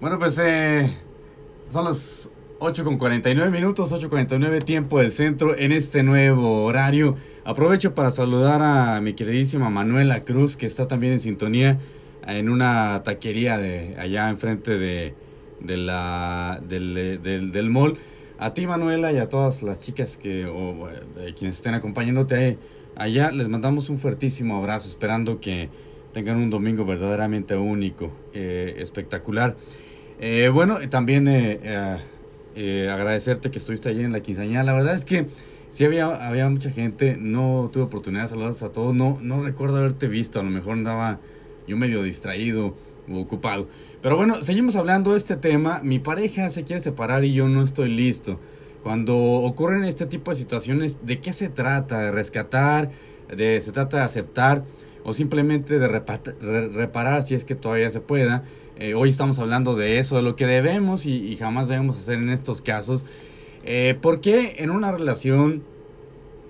Bueno, pues eh, son las 8.49 minutos, 8.49 tiempo del centro en este nuevo horario. Aprovecho para saludar a mi queridísima Manuela Cruz, que está también en sintonía en una taquería de allá enfrente de, de la, del, eh, del, del mall. A ti, Manuela, y a todas las chicas que o, eh, quienes estén acompañándote ahí allá, les mandamos un fuertísimo abrazo, esperando que tengan un domingo verdaderamente único, eh, espectacular. Eh, bueno, también eh, agradecerte que estuviste allí en la quinceañera. La verdad es que sí había, había mucha gente, no tuve oportunidad de saludarlos a todos, no, no recuerdo haberte visto, a lo mejor andaba yo medio distraído o ocupado. Pero bueno, seguimos hablando de este tema. Mi pareja se quiere separar y yo no estoy listo. Cuando ocurren este tipo de situaciones, ¿de qué se trata? ¿De rescatar? De, ¿Se trata de aceptar? ¿O simplemente de repa- re- reparar si es que todavía se pueda? Eh, hoy estamos hablando de eso, de lo que debemos y, y jamás debemos hacer en estos casos. Eh, porque en una relación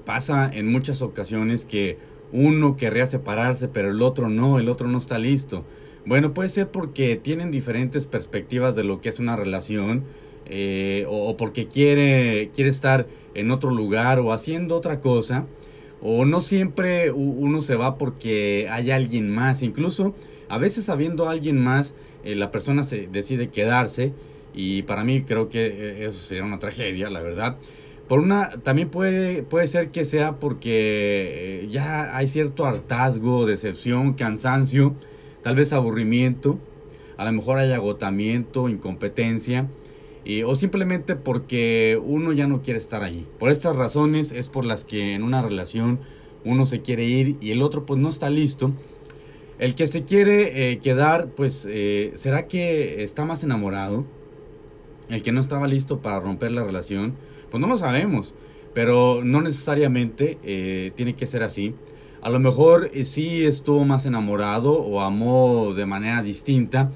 pasa en muchas ocasiones que uno querría separarse, pero el otro no, el otro no está listo. Bueno, puede ser porque tienen diferentes perspectivas de lo que es una relación, eh, o, porque quiere, quiere estar en otro lugar o haciendo otra cosa, o no siempre uno se va porque hay alguien más, incluso a veces habiendo alguien más, eh, la persona se decide quedarse, y para mí creo que eh, eso sería una tragedia, la verdad. Por una, también puede, puede ser que sea porque eh, ya hay cierto hartazgo, decepción, cansancio, tal vez aburrimiento, a lo mejor hay agotamiento, incompetencia, y- o simplemente porque uno ya no quiere estar allí. Por estas razones es por las que en una relación uno se quiere ir y el otro pues no está listo. El que se quiere eh, quedar, pues, eh, ¿será que está más enamorado? El que no estaba listo para romper la relación, pues no lo sabemos, pero no necesariamente eh, tiene que ser así. A lo mejor eh, sí estuvo más enamorado o amó de manera distinta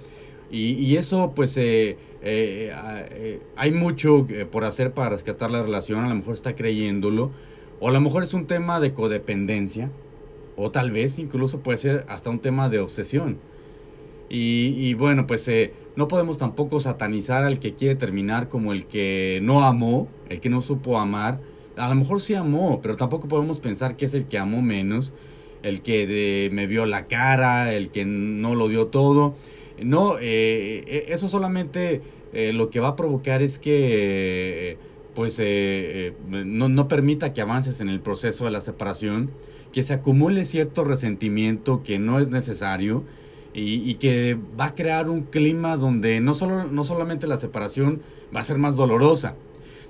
y, y eso pues eh, eh, eh, hay mucho eh, por hacer para rescatar la relación, a lo mejor está creyéndolo o a lo mejor es un tema de codependencia o tal vez incluso puede ser hasta un tema de obsesión. Y, y bueno, pues no podemos tampoco satanizar al que quiere terminar como el que no amó, el que no supo amar. A lo mejor sí amó, pero tampoco podemos pensar que es el que amó menos, el que de- me vio la cara, el que no lo dio todo. No, eh, eh, eso solamente eh, lo que va a provocar es que eh, pues no, no permita que avances en el proceso de la separación, que se acumule cierto resentimiento que no es necesario y, que va a crear un clima donde no, solo, no solamente la separación va a ser más dolorosa,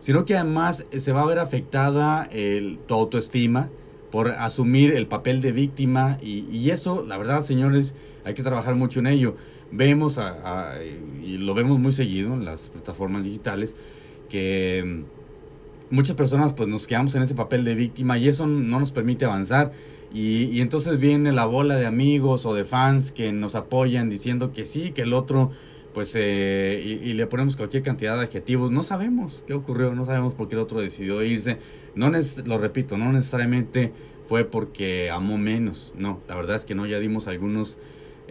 sino que además se va a ver afectada el, tu autoestima por asumir el papel de víctima y, y eso, la verdad, señores, hay que trabajar mucho en ello. Vemos, a- y lo vemos muy seguido en las plataformas digitales, que mm, muchas personas pues nos quedamos en ese papel de víctima y eso no nos permite avanzar. Y, y entonces viene la bola de amigos o de fans que nos apoyan diciendo que sí, que el otro, pues, eh, y, le ponemos cualquier cantidad de adjetivos. No sabemos qué ocurrió, no sabemos por qué el otro decidió irse. No lo repito, no necesariamente fue porque amó menos. No, la verdad es que no, ya dimos algunos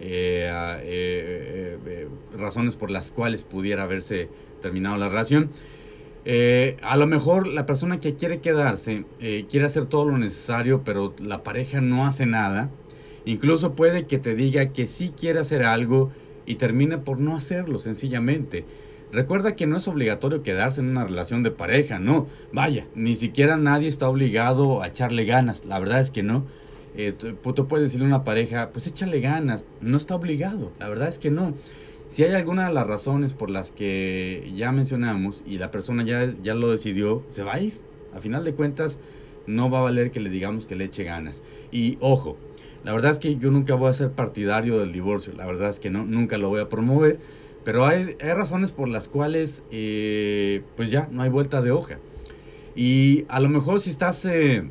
eh, eh, eh, razones por las cuales pudiera haberse terminado la relación. A lo mejor la persona que quiere quedarse quiere hacer todo lo necesario, pero la pareja no hace nada. Incluso puede que te diga que sí quiere hacer algo y termine por no hacerlo, sencillamente. Recuerda que no es obligatorio quedarse en una relación de pareja, no. Vaya, ni siquiera nadie está obligado a echarle ganas. La verdad es que no. Eh, tú puedes decirle a una pareja, pues échale ganas. No está obligado. La verdad es que no. Si hay alguna de las razones por las que ya mencionamos y la persona ya, ya lo decidió, se va a ir. A final de cuentas, no va a valer que le digamos que le eche ganas. Y ojo, la verdad es que yo nunca voy a ser partidario del divorcio. La verdad es que no, nunca lo voy a promover. Pero hay, hay razones por las cuales, eh, pues ya, no hay vuelta de hoja. Y a lo mejor si estás, eh,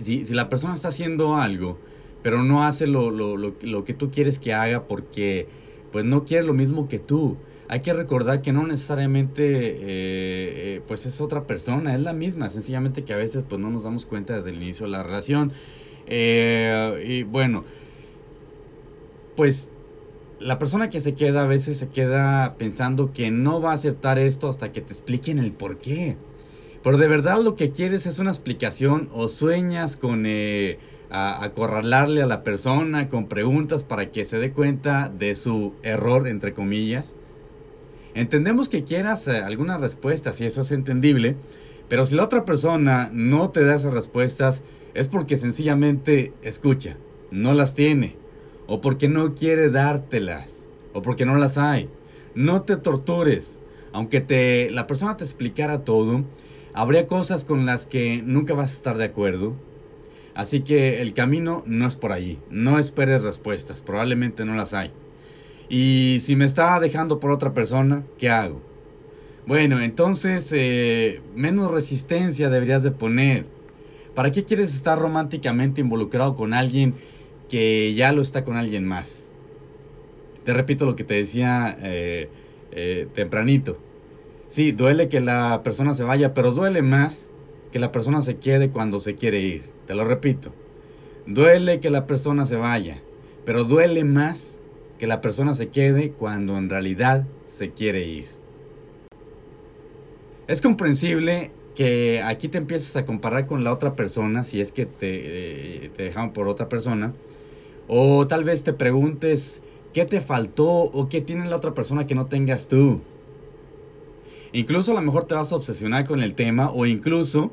si, si la persona está haciendo algo, pero no hace lo, lo, lo, lo que tú quieres que haga porque pues no quiere lo mismo que tú. Hay que recordar que no necesariamente eh, eh, pues es otra persona, es la misma, sencillamente que a veces pues no nos damos cuenta desde el inicio de la relación. Eh, y bueno, pues la persona que se queda a veces se queda pensando que no va a aceptar esto hasta que te expliquen el por qué. Pero de verdad lo que quieres es una explicación o sueñas con eh, acorralarle a la persona con preguntas para que se dé cuenta de su error, entre comillas. Entendemos que quieras eh, algunas respuestas y eso es entendible, pero si la otra persona no te da esas respuestas es porque sencillamente escucha, no las tiene, o porque no quiere dártelas, o porque no las hay. No te tortures, aunque te, la persona te explicara todo, habría cosas con las que nunca vas a estar de acuerdo. Así que el camino no es por allí. No esperes respuestas, probablemente no las hay. Y si me está dejando por otra persona, ¿qué hago? Bueno, entonces eh, menos resistencia deberías de poner. ¿Para qué quieres estar románticamente involucrado con alguien que ya lo está con alguien más? Te repito lo que te decía eh, eh, tempranito. Sí, duele que la persona se vaya, pero duele más que la persona se quede cuando se quiere ir. Te lo repito. Duele que la persona se vaya, pero duele más que la persona se quede cuando en realidad se quiere ir. Es comprensible que aquí te empieces a comparar con la otra persona, si es que te, eh, te dejaron por otra persona, o tal vez te preguntes qué te faltó o qué tiene la otra persona que no tengas tú. Incluso a lo mejor te vas a obsesionar con el tema o incluso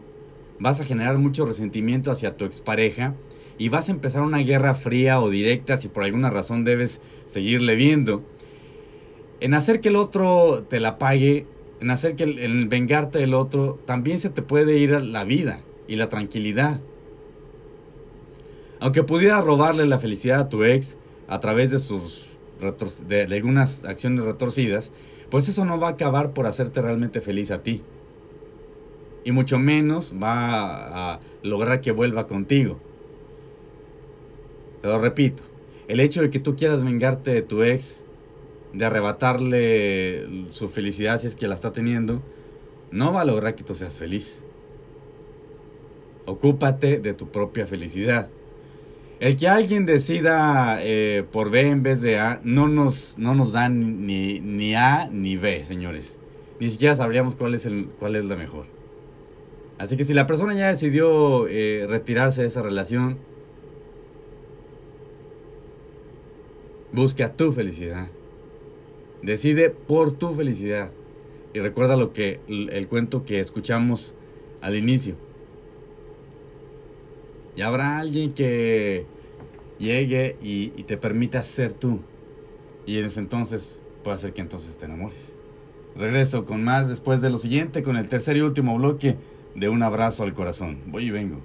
vas a generar mucho resentimiento hacia tu expareja y vas a empezar una guerra fría o directa si por alguna razón debes seguirle viendo. En hacer que el otro te la pague, en hacer que el, en vengarte del otro, también se te puede ir la vida y la tranquilidad. Aunque pudiera robarle la felicidad a tu ex a través de sus de algunas acciones retorcidas, pues eso no va a acabar por hacerte realmente feliz a ti. Y mucho menos va a lograr que vuelva contigo. Te lo repito, el hecho de que tú quieras vengarte de tu ex, de arrebatarle su felicidad si es que la está teniendo, no va a lograr que tú seas feliz. Ocúpate de tu propia felicidad. El que alguien decida eh, por B en vez de A no nos, no nos da ni, ni A ni B, señores. Ni siquiera sabríamos cuál es, el, cuál es la mejor. Así que si la persona ya decidió eh, retirarse de esa relación, busca tu felicidad. Decide por tu felicidad. Y recuerda lo que el cuento que escuchamos al inicio y habrá alguien que llegue y, te permita ser tú. Y en ese entonces puede ser que entonces te enamores. Regreso con más después de lo siguiente, con el tercer y último bloque de Un abrazo al corazón. Voy y vengo.